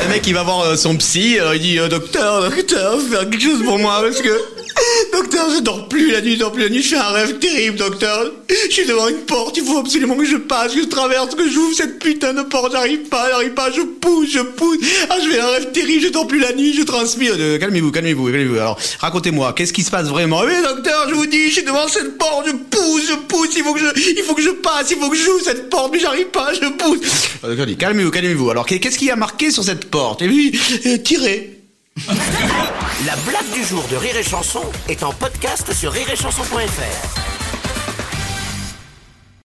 Le mec il va voir euh, son psy, euh, il dit euh, docteur, docteur, faire quelque chose pour moi parce que docteur je dors plus la nuit, je dors plus la nuit, je fais un rêve terrible docteur. Je suis devant une porte, il faut absolument que je passe, que je traverse, que j'ouvre cette putain de porte, j'arrive pas, j'arrive pas, je pousse, je pousse. Ah je fais un rêve terrible, je dors plus la nuit, je transpire. Calmez-vous, calmez-vous, calmez-vous. Alors racontez-moi, qu'est-ce qui se passe vraiment? Oui docteur, je vous dis, je suis devant cette porte, je pousse, je pousse, il faut que je, il faut que je passe, il faut que j'ouvre cette porte, mais j'arrive pas, je pousse. Dit calmez-vous, calmez-vous. Alors qu'est-ce qui a marqué sur cette porte? Et lui, euh, tirez. La blague du jour de Rire et Chanson est en podcast sur rireetchanson.fr.